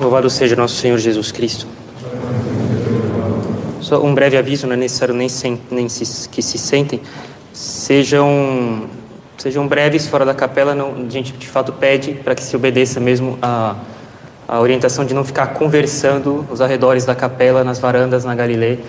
Louvado seja nosso Senhor Jesus Cristo. Só um breve aviso, não é necessário nem, nem se, que se sentem. Sejam, sejam breves fora da capela. Não, a gente de fato pede para que se obedeça mesmo a, a orientação de não ficar conversando nos arredores da capela, nas varandas, na Galileia,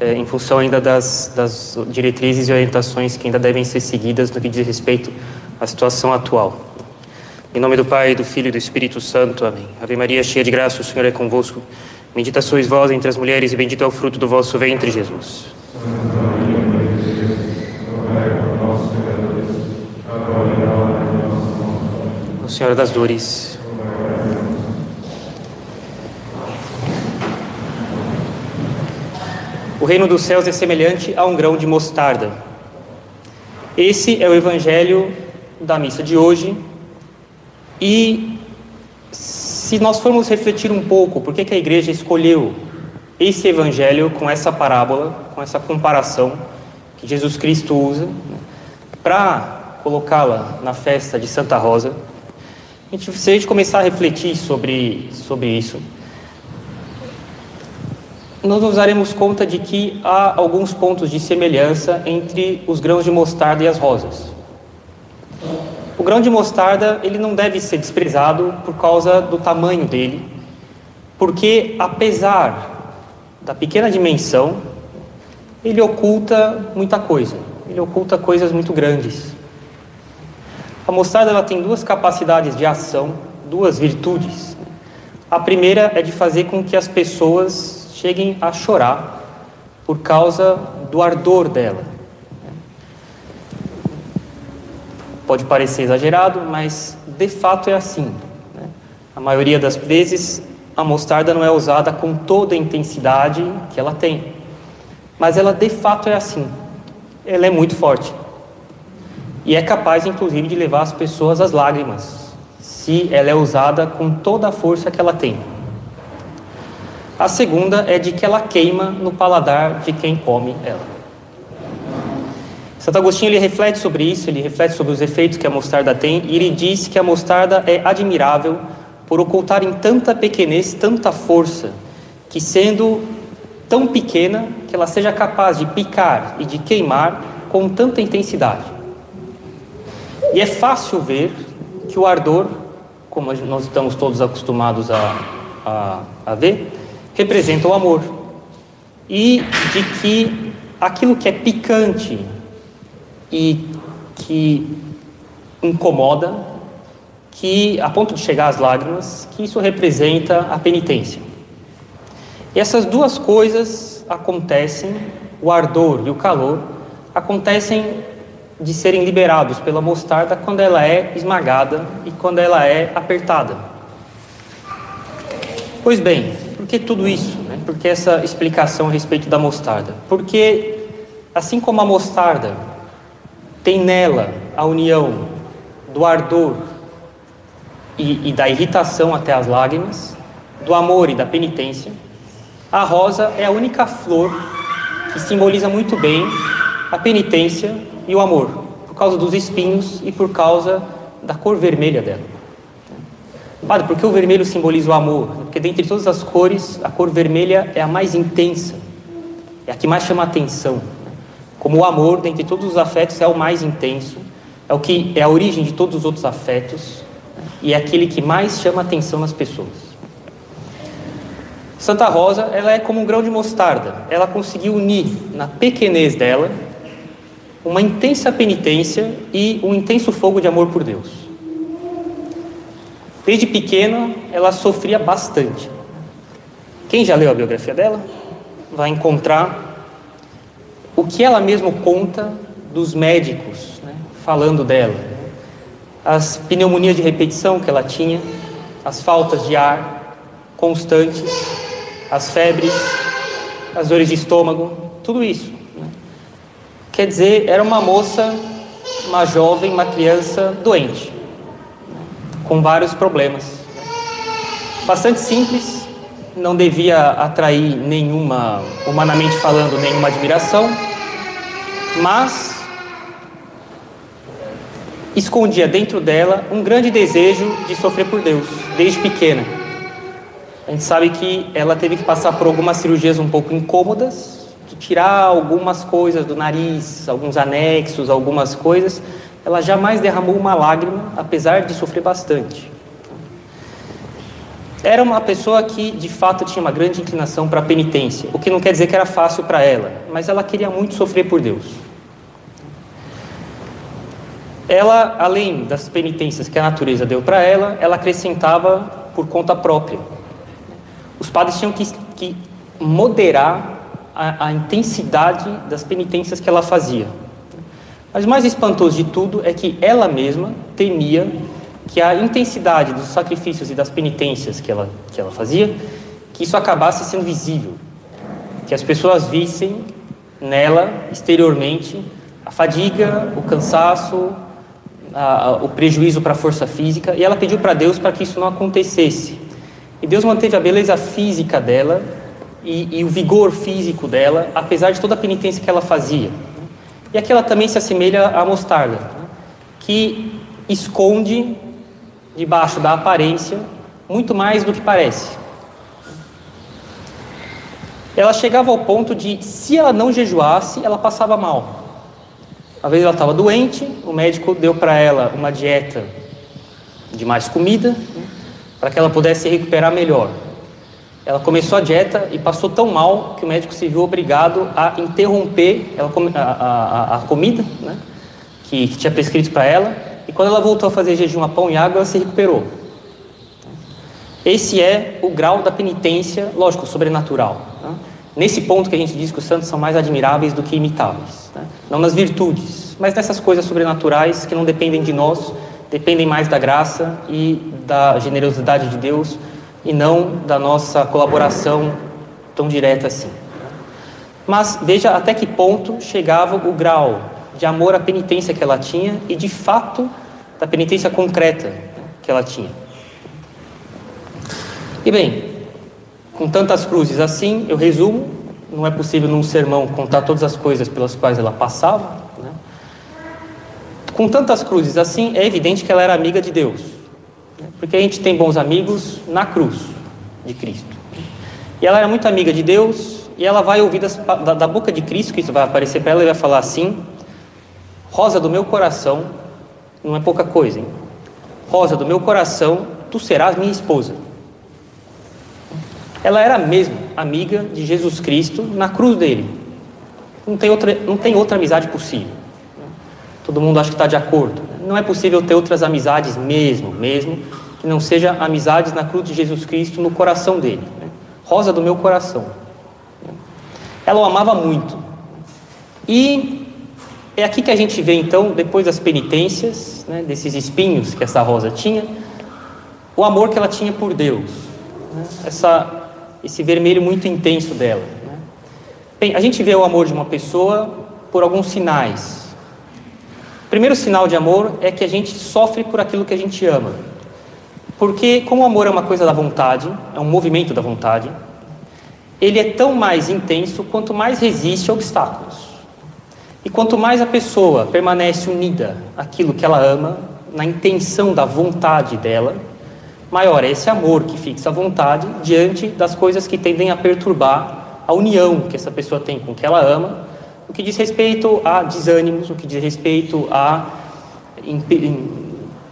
é, em função ainda das, das diretrizes e orientações que ainda devem ser seguidas no que diz respeito à situação atual. Em nome do Pai, do Filho e do Espírito Santo. Amém. Ave Maria, cheia de graça, o Senhor é convosco. Bendita sois vós entre as mulheres e bendito é o fruto do vosso ventre, Jesus. O Senhor das dores. O reino dos céus é semelhante a um grão de mostarda. Esse é o evangelho da missa de hoje, e se nós formos refletir um pouco, por que, que a igreja escolheu esse evangelho com essa parábola, com essa comparação que Jesus Cristo usa, né, para colocá-la na festa de Santa Rosa, a gente, se a gente começar a refletir sobre, sobre isso, nós nos daremos conta de que há alguns pontos de semelhança entre os grãos de mostarda e as rosas. O grão de mostarda ele não deve ser desprezado por causa do tamanho dele, porque apesar da pequena dimensão, ele oculta muita coisa. Ele oculta coisas muito grandes. A mostarda ela tem duas capacidades de ação, duas virtudes. A primeira é de fazer com que as pessoas cheguem a chorar por causa do ardor dela. Pode parecer exagerado, mas de fato é assim. Né? A maioria das vezes a mostarda não é usada com toda a intensidade que ela tem, mas ela de fato é assim. Ela é muito forte e é capaz, inclusive, de levar as pessoas às lágrimas, se ela é usada com toda a força que ela tem. A segunda é de que ela queima no paladar de quem come ela. Santo Agostinho ele reflete sobre isso, ele reflete sobre os efeitos que a mostarda tem e ele diz que a mostarda é admirável por ocultar em tanta pequenez, tanta força, que sendo tão pequena que ela seja capaz de picar e de queimar com tanta intensidade. E é fácil ver que o ardor, como nós estamos todos acostumados a, a, a ver, representa o amor. E de que aquilo que é picante, e que incomoda, que a ponto de chegar às lágrimas, que isso representa a penitência. E essas duas coisas acontecem, o ardor e o calor, acontecem de serem liberados pela mostarda quando ela é esmagada e quando ela é apertada. Pois bem, por que tudo isso? Né? Por que essa explicação a respeito da mostarda? Porque, assim como a mostarda tem nela a união do ardor e, e da irritação até as lágrimas, do amor e da penitência. A rosa é a única flor que simboliza muito bem a penitência e o amor, por causa dos espinhos e por causa da cor vermelha dela. Padre, por que o vermelho simboliza o amor? Porque dentre todas as cores, a cor vermelha é a mais intensa, é a que mais chama a atenção. Como o amor, dentre todos os afetos, é o mais intenso, é o que é a origem de todos os outros afetos né? e é aquele que mais chama atenção nas pessoas. Santa Rosa, ela é como um grão de mostarda. Ela conseguiu unir na pequenez dela uma intensa penitência e um intenso fogo de amor por Deus. Desde pequena, ela sofria bastante. Quem já leu a biografia dela vai encontrar o que ela mesma conta dos médicos, né, falando dela. As pneumonias de repetição que ela tinha, as faltas de ar constantes, as febres, as dores de estômago, tudo isso. Né. Quer dizer, era uma moça, uma jovem, uma criança doente, com vários problemas. Bastante simples, não devia atrair nenhuma, humanamente falando, nenhuma admiração, mas escondia dentro dela um grande desejo de sofrer por Deus, desde pequena. gente sabe que ela teve que passar por algumas cirurgias um pouco incômodas, de tirar algumas coisas do nariz, alguns anexos, algumas coisas. Ela jamais derramou uma lágrima, apesar de sofrer bastante. Era uma pessoa que, de fato, tinha uma grande inclinação para a penitência, o que não quer dizer que era fácil para ela, mas ela queria muito sofrer por Deus. Ela, além das penitências que a natureza deu para ela, ela acrescentava por conta própria. Os padres tinham que, que moderar a, a intensidade das penitências que ela fazia. Mas o mais espantoso de tudo é que ela mesma temia que a intensidade dos sacrifícios e das penitências que ela, que ela fazia, que isso acabasse sendo visível, que as pessoas vissem nela, exteriormente, a fadiga, o cansaço, a, a, o prejuízo para a força física, e ela pediu para Deus para que isso não acontecesse. E Deus manteve a beleza física dela e, e o vigor físico dela, apesar de toda a penitência que ela fazia. E aqui ela também se assemelha à mostarda, que esconde debaixo da aparência muito mais do que parece. Ela chegava ao ponto de, se ela não jejuasse, ela passava mal. Às vezes ela estava doente, o médico deu para ela uma dieta de mais comida, para que ela pudesse se recuperar melhor. Ela começou a dieta e passou tão mal que o médico se viu obrigado a interromper a, a, a, comida né, que, que tinha prescrito para ela. E quando ela voltou a fazer jejum a pão e água, ela se recuperou. Esse é o grau da penitência, lógico, sobrenatural. Né? Nesse ponto que a gente diz que os santos são mais admiráveis do que imitáveis. Né? Não nas virtudes, mas nessas coisas sobrenaturais que não dependem de nós, dependem mais da graça e da generosidade de Deus e não da nossa colaboração tão direta assim. Mas veja até que ponto chegava o grau de amor à penitência que ela tinha e de fato da penitência concreta que ela tinha. E bem, com tantas cruzes assim, eu resumo, não é possível num sermão contar todas as coisas pelas quais ela passava. Né? Com tantas cruzes assim, é evidente que ela era amiga de Deus. Porque a gente tem bons amigos na cruz de Cristo. E ela era muito amiga de Deus, e ela vai ouvir das, da, da, boca de Cristo, que isso vai aparecer para ela, e vai falar assim: Rosa do meu coração, não é pouca coisa, hein? Rosa do meu coração, tu serás minha esposa. Ela era mesmo amiga de Jesus Cristo na cruz dele. Não tem outra, não tem outra amizade possível. Todo mundo acha que está de acordo. Não é possível ter outras amizades mesmo, mesmo que não seja amizades na cruz de Jesus Cristo no coração dele. Né? Rosa do meu coração. Ela o amava muito. E é aqui que a gente vê então, depois das penitências, né, desses espinhos que essa rosa tinha, o amor que ela tinha por Deus. Né? Essa, esse vermelho muito intenso dela. Né? Bem, a gente vê o amor de uma pessoa por alguns sinais. O primeiro sinal de amor é que a gente sofre por aquilo que a gente ama. Porque, como o amor é uma coisa da vontade, é um movimento da vontade, ele é tão mais intenso quanto mais resiste a obstáculos. E quanto mais a pessoa permanece unida àquilo que ela ama, na intenção da vontade dela, maior é esse amor que fixa a vontade diante das coisas que tendem a perturbar a união que essa pessoa tem com o que ela ama, o que diz respeito a desânimos, o que diz respeito a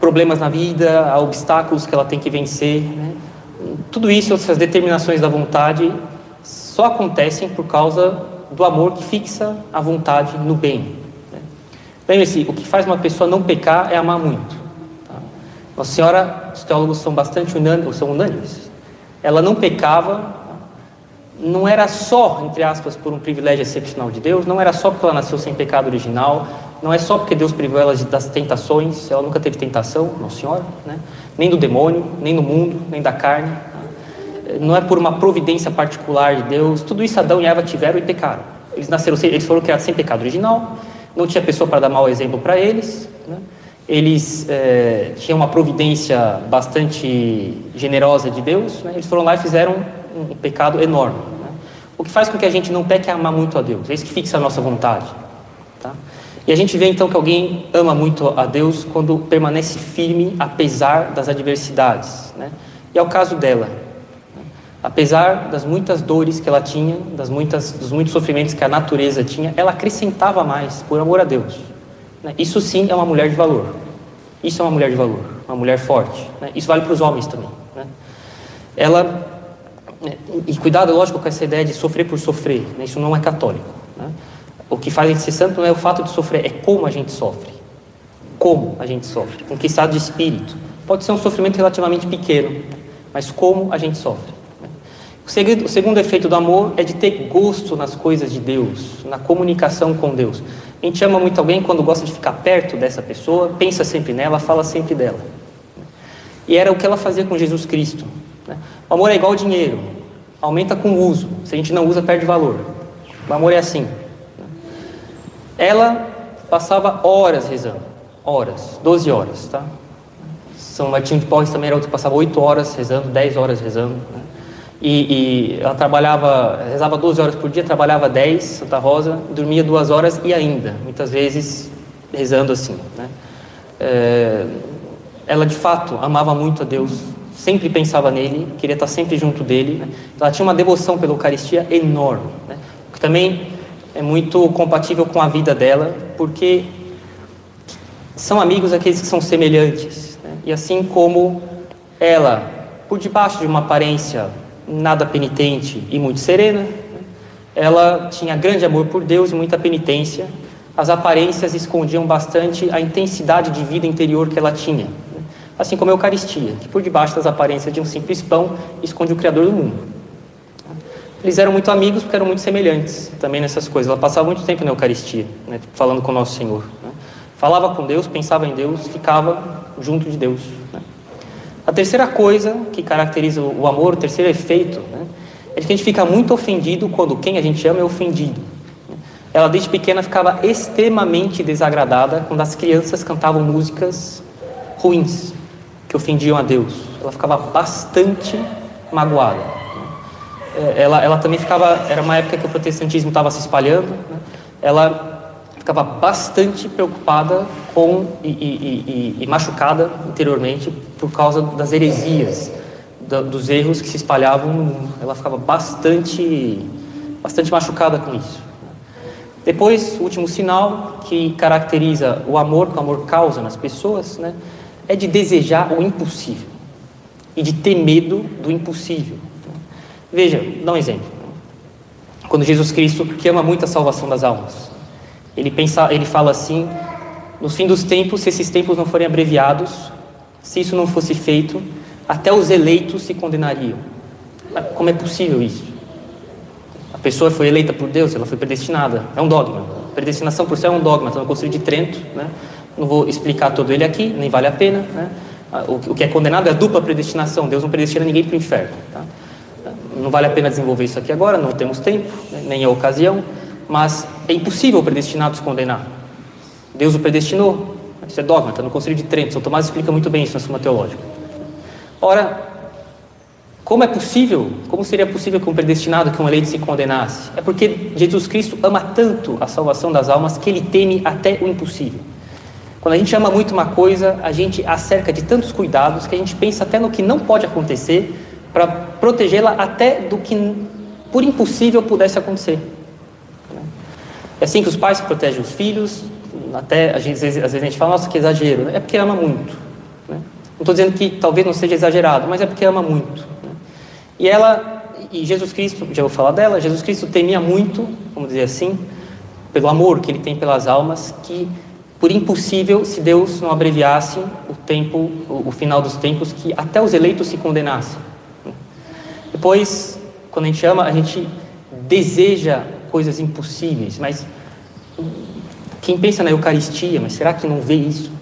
problemas na vida, a obstáculos que ela tem que vencer. Né? Tudo isso, essas determinações da vontade, só acontecem por causa do amor que fixa a vontade no bem. Né? Lembre-se, o que faz uma pessoa não pecar é amar muito. Tá? Nossa Senhora, os teólogos são bastante unânimes, são unânimes. Ela não pecava, não era só, entre aspas, por um privilégio excepcional de Deus, não era só porque ela nasceu sem pecado original, não é só porque Deus privou ela das tentações, ela nunca teve tentação, Nossa Senhora, né? nem do demônio, nem no mundo, nem da carne. Não é por uma providência particular de Deus. Tudo isso Adão e Eva tiveram e pecaram. Eles nasceram, eles foram criados sem pecado original. Não tinha pessoa para dar mau exemplo para eles. Né? Eles é, tinham uma providência bastante generosa de Deus. Né? Eles foram lá e fizeram um, pecado enorme. Né? O que faz com que a gente não peque é amar muito a Deus. É isso que fixa a nossa vontade. Tá? E a gente vê então que alguém ama muito a Deus quando permanece firme apesar das adversidades. Né? E é o caso dela. Apesar das muitas dores que ela tinha, das muitas, dos muitos sofrimentos que a natureza tinha, ela acrescentava mais por amor a Deus. Né? Isso sim é uma mulher de valor. Isso é uma mulher de valor, uma mulher forte. Né? Isso vale para os homens também. Né? Ela e cuidado, lógico, com essa ideia de sofrer por sofrer. Isso não é católico. O que faz a gente ser santo não é o fato de sofrer, é como a gente sofre. Como a gente sofre, com que estado de espírito. Pode ser um sofrimento relativamente pequeno, mas como a gente sofre. O segundo, o segundo efeito do amor é de ter gosto nas coisas de Deus, na comunicação com Deus. A gente ama muito alguém quando gosta de ficar perto dessa pessoa, pensa sempre nela, fala sempre dela. E era o que ela fazia com Jesus Cristo. Né? O amor é igual ao dinheiro, aumenta com o uso. Se a gente não usa, perde valor. O amor é assim. Ela passava horas rezando, horas, 12 horas, tá? São Martinho de Porres também era outro que passava 8 horas rezando, 10 horas rezando. Né? E, e, ela trabalhava, rezava 12 horas por dia, trabalhava 10, Santa Rosa, dormia duas horas e ainda, muitas vezes rezando assim. Né? É, ela de fato amava muito a Deus, sempre pensava nele, queria estar sempre junto dele. Né? Ela tinha uma devoção pela Eucaristia enorme, né? que também é muito compatível com a vida dela, porque são amigos aqueles que são semelhantes. Né? E assim como ela, por debaixo de uma aparência nada penitente e muito serena, ela tinha grande amor por Deus e muita penitência. As aparências escondiam bastante a intensidade de vida interior que ela tinha assim como a Eucaristia, que por debaixo das aparências de um simples pão esconde o Criador do mundo. Eles eram muito amigos porque eram muito semelhantes também nessas coisas. Ela passava muito tempo na Eucaristia, né, falando com o nosso Senhor. Né? Falava com Deus, pensava em Deus, ficava junto de Deus. Né? A terceira coisa que caracteriza o amor, o terceiro efeito, né, é que a gente fica muito ofendido quando quem a gente ama é ofendido. Ela desde pequena ficava extremamente desagradada quando as crianças cantavam músicas ruins, que ofendiam a Deus. Ela ficava bastante magoada. É, ela, ela também ficava, era uma época que o protestantismo estava se espalhando, né? ela ficava bastante preocupada com e, e, e, e machucada interiormente por causa das heresias, da, dos erros que se espalhavam no mundo. Ela ficava bastante, bastante machucada com isso. Depois, o último sinal que caracteriza o amor que o amor causa nas pessoas, né? é de desejar o impossível e de ter medo do impossível. Veja, dá um exemplo. Quando Jesus Cristo, que ama muito a salvação das almas, ele, pensa, ele fala assim: no fim dos tempos, se esses tempos não forem abreviados, se isso não fosse feito, até os eleitos se condenariam. Como é possível isso? A pessoa foi eleita por Deus, ela foi predestinada. É um dogma. Predestinação por céu é um dogma. Está no Conselho de Trento, né? Não vou explicar todo ele aqui, nem vale a pena. Né? O, que é condenado é a dupla predestinação. Deus não predestina ninguém para o inferno. Tá? Não vale a pena desenvolver isso aqui agora, não temos tempo, né? nem a ocasião. Mas é impossível o predestinado se condenar. Deus o predestinou. Isso é dogma, está no Conselho de Trento. São Tomás explica muito bem isso na Suma Teológica. Ora, como é possível, como seria possível que um predestinado, que um eleito se condenasse? É porque Jesus Cristo ama tanto a salvação das almas que ele teme até o impossível. Quando a gente ama muito uma coisa, a gente acerca de tantos cuidados que a gente pensa até no que não pode acontecer para protegê-la até do que por impossível pudesse acontecer. É assim que os pais protegem os filhos, até às vezes, às vezes a gente fala, nossa, que exagero, né? é porque ama muito. Né? Não estou dizendo que talvez não seja exagerado, mas é porque ama muito. Né? E ela, e Jesus Cristo, já vou falar dela, Jesus Cristo temia muito, vamos dizer assim, pelo amor que ele tem pelas almas, que por impossível se Deus não abreviasse o tempo, o, o final dos tempos, que até os eleitos se condenassem. Depois, quando a gente ama, a gente deseja coisas impossíveis, mas quem pensa na Eucaristia, mas será que não vê isso?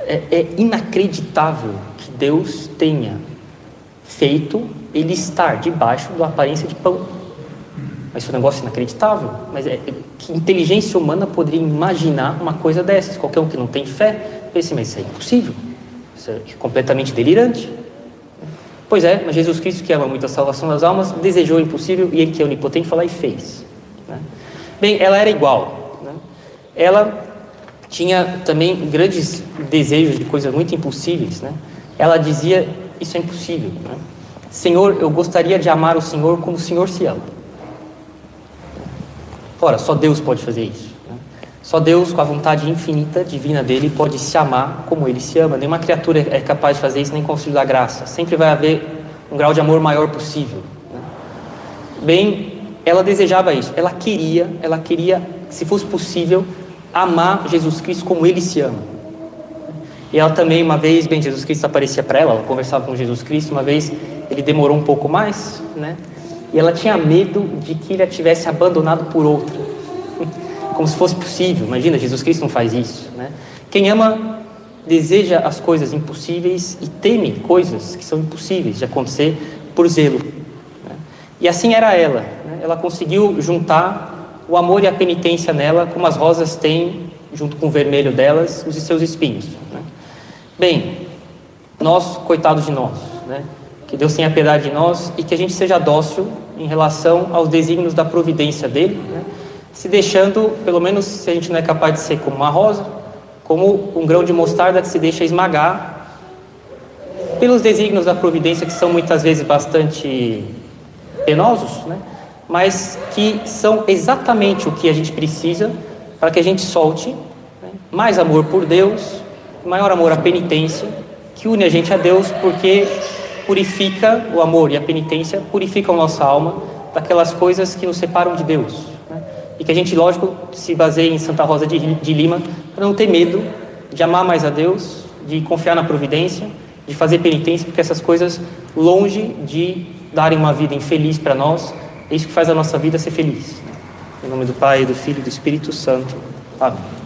É, é inacreditável que Deus tenha feito ele estar debaixo da aparência de pão. Mas isso é um negócio inacreditável. Mas é, que inteligência humana poderia imaginar uma coisa dessas? Qualquer um que não tem fé, pense, mas isso é impossível. Isso é completamente delirante. Pois é, mas Jesus Cristo, que ama muito a salvação das almas, desejou o impossível e ele que é onipotente foi e fez. Né? Bem, ela era igual. Né? Ela tinha também grandes desejos de coisas muito impossíveis. Né? Ela dizia: Isso é impossível. Né? Senhor, eu gostaria de amar o Senhor como o Senhor se ama. Ora, só Deus pode fazer isso. Né? Só Deus, com a vontade infinita, divina dele, pode se amar como ele se ama. Nenhuma criatura é capaz de fazer isso, nem concílio da graça. Sempre vai haver um grau de amor maior possível. Né? Bem, ela desejava isso. Ela queria, ela queria, se fosse possível, amar Jesus Cristo como ele se ama. E ela também, uma vez, bem, Jesus Cristo aparecia para ela, ela conversava com Jesus Cristo, uma vez ele demorou um pouco mais, né? E ela tinha medo de que ele a tivesse abandonado por outra. Como se fosse possível. Imagina, Jesus Cristo não faz isso, né? Quem ama deseja as coisas impossíveis e teme coisas que são impossíveis de acontecer por zelo. E assim era ela. Né? Ela conseguiu juntar o amor e a penitência nela, como as rosas têm, junto com o vermelho delas, os seus espinhos. Né? Bem, nós, coitados de nós, né? que Deus tenha piedade de nós e que a gente seja dócil em relação aos desígnios da providência dele, né? se deixando, pelo menos se a gente não é capaz de ser como uma rosa, como um grão de mostarda que se deixa esmagar pelos desígnios da providência que são muitas vezes bastante penosos, né? mas que são exatamente o que a gente precisa para que a gente solte né? mais amor por Deus, maior amor à penitência, que une a gente a Deus, porque purifica o amor e a penitência purificam nossa alma daquelas coisas que nos separam de Deus. Né? E que a gente, lógico, se baseia em Santa Rosa de, de Lima para não ter medo de amar mais a Deus, de confiar na providência, de fazer penitência, porque essas coisas, longe de darem uma vida infeliz para nós, é isso que faz a nossa vida ser feliz. Em nome do Pai, do Filho e do Espírito Santo. Amém.